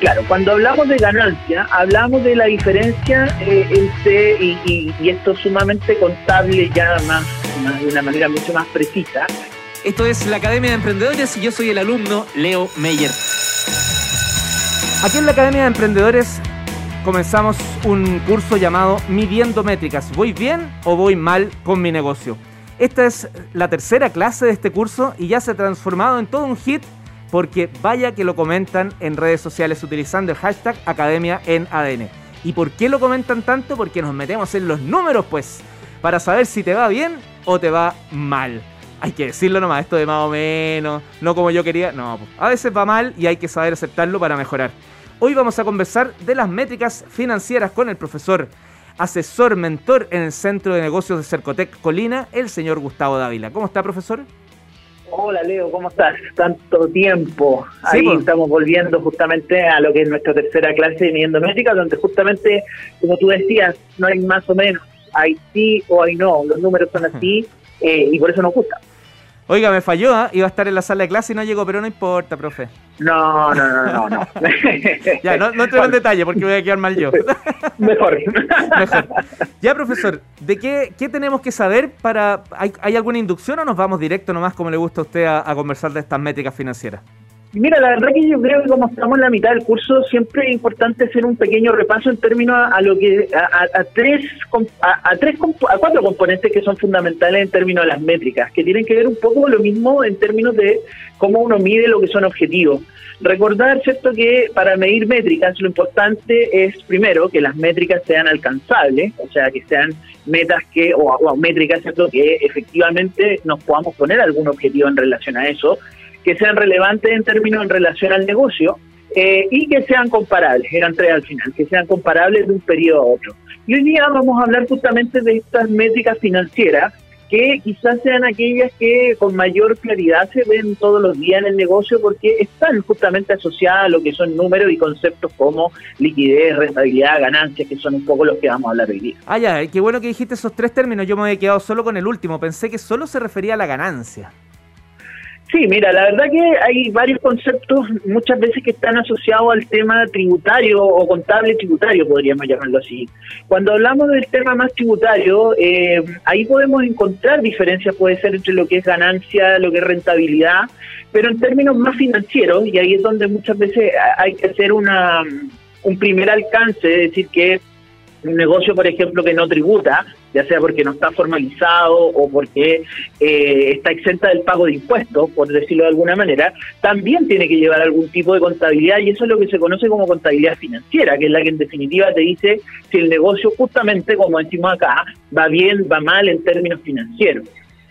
Claro, cuando hablamos de ganancia, hablamos de la diferencia eh, entre, y, y, esto es sumamente contable ya más, de una manera mucho más precisa. Esto es la Academia de Emprendedores y yo soy el alumno Leo Meyer. Aquí en la Academia de Emprendedores comenzamos un curso llamado Midiendo Métricas. ¿Voy bien o voy mal con mi negocio? Esta es la tercera clase de este curso y ya se ha transformado en todo un hit porque vaya que lo comentan en redes sociales utilizando el hashtag Academia en ADN. ¿Y por qué lo comentan tanto? Porque nos metemos en los números, pues, para saber si te va bien o te va mal. Hay que decirlo nomás, esto de más o menos, no como yo quería, no, pues, a veces va mal y hay que saber aceptarlo para mejorar. Hoy vamos a conversar de las métricas financieras con el profesor, asesor, mentor en el Centro de Negocios de Cercotec Colina, el señor Gustavo Dávila. ¿Cómo está, profesor? Hola Leo, ¿cómo estás? Tanto tiempo. Ahí pues. estamos volviendo justamente a lo que es nuestra tercera clase de midiendo métrica, donde justamente, como tú decías, no hay más o menos, hay sí o hay no, los números son así eh, y por eso nos gusta. Oiga, me falló, ¿eh? iba a estar en la sala de clase y no llegó, pero no importa, profe. No, no, no, no. no. ya, no, no en detalle porque voy a quedar mal yo. Mejor. Mejor. Ya, profesor, ¿de qué, qué tenemos que saber para... ¿hay, ¿Hay alguna inducción o nos vamos directo nomás como le gusta a usted a conversar de estas métricas financieras? Mira, la verdad que yo creo que como estamos en la mitad del curso, siempre es importante hacer un pequeño repaso en términos a, lo que a, tres a, tres a cuatro componentes que son fundamentales en términos de las métricas, que tienen que ver un poco lo mismo en términos de cómo uno mide lo que son objetivos. Recordar, cierto, que para medir métricas lo importante es primero que las métricas sean alcanzables, o sea, que sean metas que o, o métricas, cierto, que efectivamente nos podamos poner algún objetivo en relación a eso que sean relevantes en términos en relación al negocio eh, y que sean comparables, eran tres al final, que sean comparables de un periodo a otro. Y hoy día vamos a hablar justamente de estas métricas financieras que quizás sean aquellas que con mayor claridad se ven todos los días en el negocio porque están justamente asociadas a lo que son números y conceptos como liquidez, rentabilidad, ganancias, que son un poco los que vamos a hablar hoy día. Ah, ya, qué bueno que dijiste esos tres términos, yo me había quedado solo con el último, pensé que solo se refería a la ganancia. Sí, mira, la verdad que hay varios conceptos muchas veces que están asociados al tema tributario o contable tributario, podríamos llamarlo así. Cuando hablamos del tema más tributario, eh, ahí podemos encontrar diferencias, puede ser entre lo que es ganancia, lo que es rentabilidad, pero en términos más financieros, y ahí es donde muchas veces hay que hacer una, un primer alcance, es decir, que un negocio, por ejemplo, que no tributa, ya sea porque no está formalizado o porque eh, está exenta del pago de impuestos, por decirlo de alguna manera, también tiene que llevar algún tipo de contabilidad y eso es lo que se conoce como contabilidad financiera, que es la que en definitiva te dice si el negocio justamente, como decimos acá, va bien, va mal en términos financieros.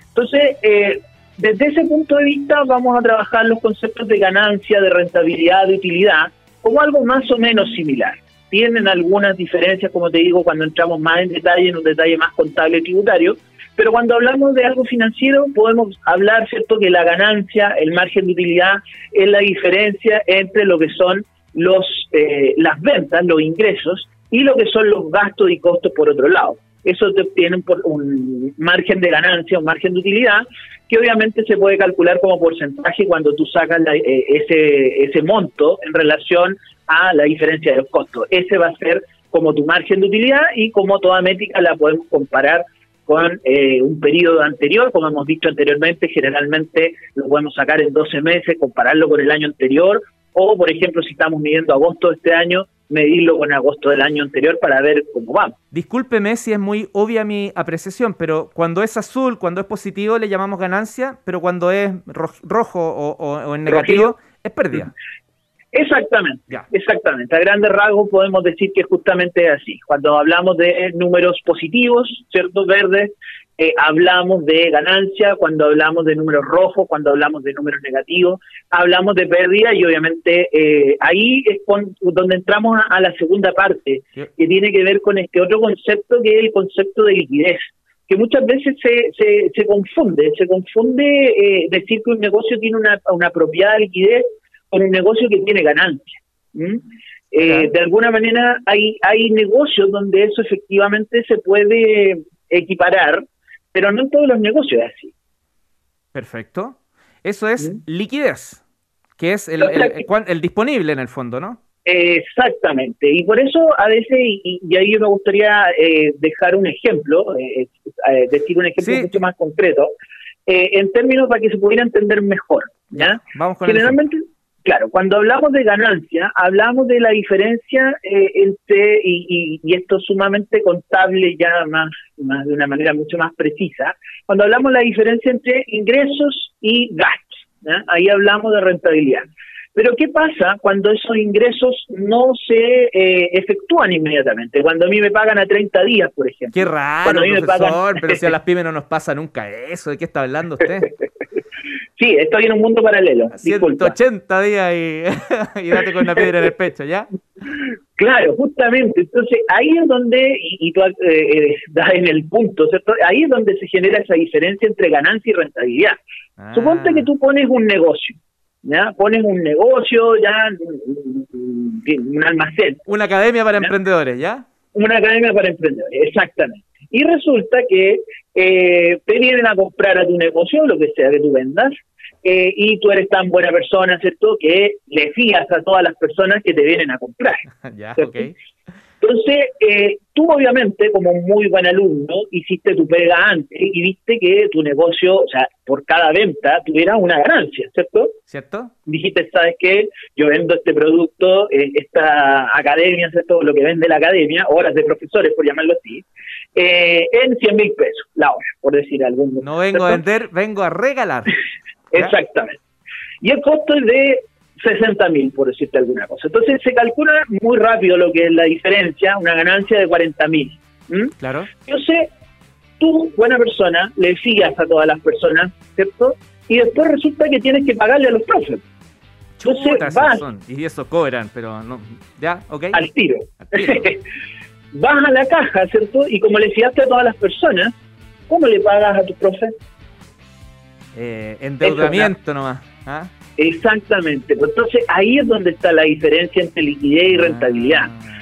Entonces, eh, desde ese punto de vista vamos a trabajar los conceptos de ganancia, de rentabilidad, de utilidad, como algo más o menos similar tienen algunas diferencias, como te digo, cuando entramos más en detalle, en un detalle más contable tributario, pero cuando hablamos de algo financiero podemos hablar, ¿cierto?, que la ganancia, el margen de utilidad es la diferencia entre lo que son los eh, las ventas, los ingresos, y lo que son los gastos y costos por otro lado. Eso te obtiene un margen de ganancia, un margen de utilidad, que obviamente se puede calcular como porcentaje cuando tú sacas eh, ese, ese monto en relación a la diferencia de los costos. Ese va a ser como tu margen de utilidad y como toda métrica la podemos comparar con eh, un periodo anterior, como hemos dicho anteriormente, generalmente lo podemos sacar en 12 meses, compararlo con el año anterior, o por ejemplo, si estamos midiendo agosto de este año, medirlo con agosto del año anterior para ver cómo vamos. Discúlpeme si es muy obvia mi apreciación, pero cuando es azul, cuando es positivo, le llamamos ganancia, pero cuando es rojo o, en negativo, es pérdida. Exactamente, exactamente. A grandes rasgos podemos decir que justamente es así. Cuando hablamos de números positivos, ¿cierto? Verdes, eh, hablamos de ganancia, cuando hablamos de números rojos, cuando hablamos de números negativos, hablamos de pérdida y obviamente eh, ahí es donde entramos a, la segunda parte, que tiene que ver con este otro concepto que es el concepto de liquidez que muchas veces se, se, se confunde, se confunde eh, decir que un negocio tiene una, una apropiada liquidez con un negocio que tiene ganancia. Eh, de alguna manera hay, hay negocios donde eso efectivamente se puede equiparar, pero no en todos los negocios es así. Perfecto. Eso es liquidez, que es el, el, disponible en el fondo, ¿no? Exactamente, y por eso a veces, y, ahí yo me gustaría eh, dejar un ejemplo, eh, eh, decir un ejemplo mucho más concreto, en términos para que se pudiera entender mejor. ¿ya? Vamos con Generalmente, claro, cuando hablamos de ganancia, hablamos de la diferencia entre, y, y, esto sumamente contable ya más, más de una manera mucho más precisa, cuando hablamos de la diferencia entre ingresos y gastos, ahí hablamos de rentabilidad. Pero ¿qué pasa cuando esos ingresos no se eh, efectúan inmediatamente? Cuando a mí me pagan a 30 días, por ejemplo. Qué raro, profesor, pero si a las pymes no nos pasa nunca eso. ¿De qué está hablando usted? Sí, estoy en un mundo paralelo. 180 días y, y date con la piedra en el pecho, ¿ya? Claro, justamente. Entonces, ahí es donde, y, tú eh, eh, das en el punto, ¿cierto? Ahí es donde se genera esa diferencia entre ganancia y rentabilidad. Ah. Suponte que tú pones un negocio ¿ya? Pones un negocio, ya, un almacén. Una academia para emprendedores, ¿ya? Una academia para emprendedores, exactamente. Y resulta que eh, te vienen a comprar a tu negocio, lo que sea que tú vendas, eh, y tú eres tan buena persona, ¿cierto?, que le fías a todas las personas que te vienen a comprar. ya, okay. Entonces, eh, tú obviamente, como muy buen alumno, hiciste tu pega antes y viste que tu negocio, o sea, por cada venta tuviera una ganancia, ¿cierto? ¿Cierto? Dijiste, ¿sabes qué? Yo vendo este producto, eh, esta academia, ¿cierto? Lo que vende la academia, horas de profesores, por llamarlo así, eh, en 100 mil pesos la hora, por decir algún. No vengo a vender, vengo a regalar. Exactamente. Y el costo es de 60 mil, por decirte alguna cosa. Entonces se calcula muy rápido lo que es la diferencia, una ganancia de 40 mil. Claro. Entonces, tú, buena persona, le fías a todas las personas, ¿cierto? Y después resulta que tienes que pagarle a los profes. Entonces vas. Y eso cobran, pero no. ¿Ya? ¿Ok? Al tiro. vas a la caja, ¿cierto? Y como le fiaste a todas las personas, ¿cómo le pagas a tus profes? Eh, endeudamiento nomás. ¿ah? Exactamente. Entonces ahí es donde está la diferencia entre liquidez y rentabilidad. Ah.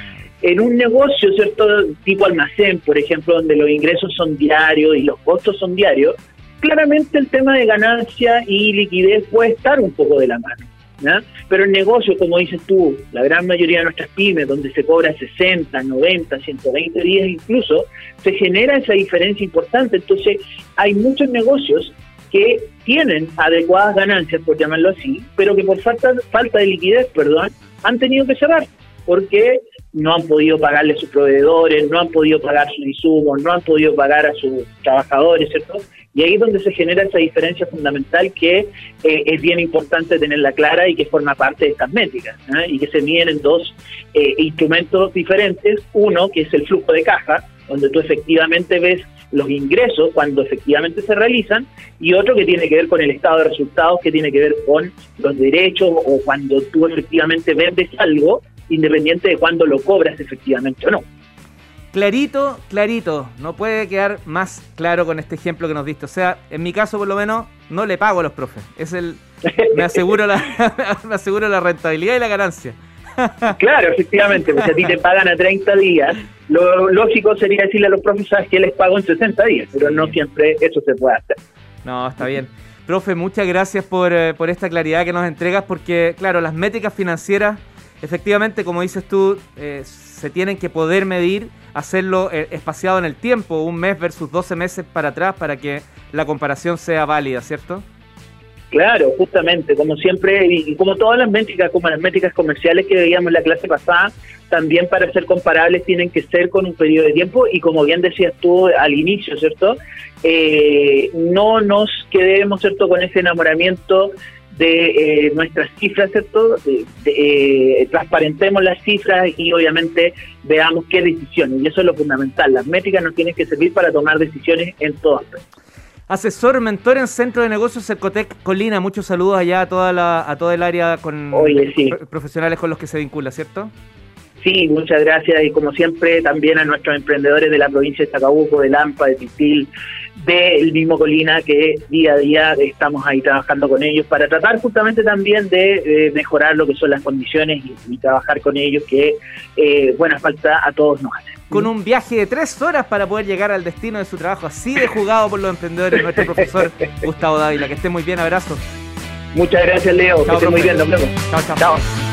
En un negocio, ¿cierto? Tipo almacén, por ejemplo, donde los ingresos son diarios y los costos son diarios, claramente el tema de ganancia y liquidez puede estar un poco de la mano. ¿ya? Pero el negocio, como dices tú, la gran mayoría de nuestras pymes, donde se cobra 60, 90, 120 días incluso, se genera esa diferencia importante. Entonces, hay muchos negocios que tienen adecuadas ganancias, por llamarlo así, pero que por falta, falta de liquidez, perdón, han tenido que cerrar, porque no han podido pagarle a sus proveedores, no han podido pagar sus insumos, no han podido pagar a sus trabajadores, ¿cierto? Y ahí es donde se genera esa diferencia fundamental que eh, es bien importante tenerla clara y que forma parte de estas métricas, y que se miden en dos eh, instrumentos diferentes, uno que es el flujo de caja, donde tú efectivamente ves los ingresos cuando efectivamente se realizan y otro que tiene que ver con el estado de resultados, que tiene que ver con los derechos o cuando tú efectivamente vendes algo, independiente de cuándo lo cobras efectivamente o no. Clarito, clarito, no puede quedar más claro con este ejemplo que nos diste. O sea, en mi caso por lo menos no le pago a los profes. Es el me aseguro la me aseguro la rentabilidad y la ganancia. Claro, efectivamente, porque a ti te pagan a 30 días, lo lógico sería decirle a los profesores que les pago en 60 días, pero no siempre eso se puede hacer. No, está bien. Profe, muchas gracias por, eh, por esta claridad que nos entregas, porque claro, las métricas financieras, efectivamente, como dices tú, eh, se tienen que poder medir, hacerlo eh, espaciado en el tiempo, un mes versus 12 meses para atrás, para que la comparación sea válida, ¿cierto? Claro, justamente, como siempre, y como todas las métricas, como las métricas comerciales que veíamos en la clase pasada, también para ser comparables tienen que ser con un periodo de tiempo y como bien decías tú al inicio, ¿cierto? Eh, no nos quedemos, ¿cierto?, con ese enamoramiento de eh, nuestras cifras, ¿cierto? Eh, transparentemos las cifras y obviamente veamos qué decisiones. Y eso es lo fundamental. Las métricas nos tienen que servir para tomar decisiones en todo aspecto. Asesor, mentor en Centro de Negocios Cercotec Colina. Muchos saludos allá a toda la, a todo el área con profesionales con los que se vincula, ¿cierto? Sí, muchas gracias y como siempre también a nuestros emprendedores de la provincia de Zacabuco, de Lampa, de Pitil, del mismo Colina, que día a día estamos ahí trabajando con ellos para tratar justamente también de, mejorar lo que son las condiciones y, trabajar con ellos, que eh, buena falta a todos nos hace con un viaje de tres horas para poder llegar al destino de su trabajo, así de jugado por los emprendedores, nuestro profesor Gustavo Dávila. Que esté muy bien, abrazo. Muchas gracias, Leo. que esté muy bien, nos vemos. chao. chao.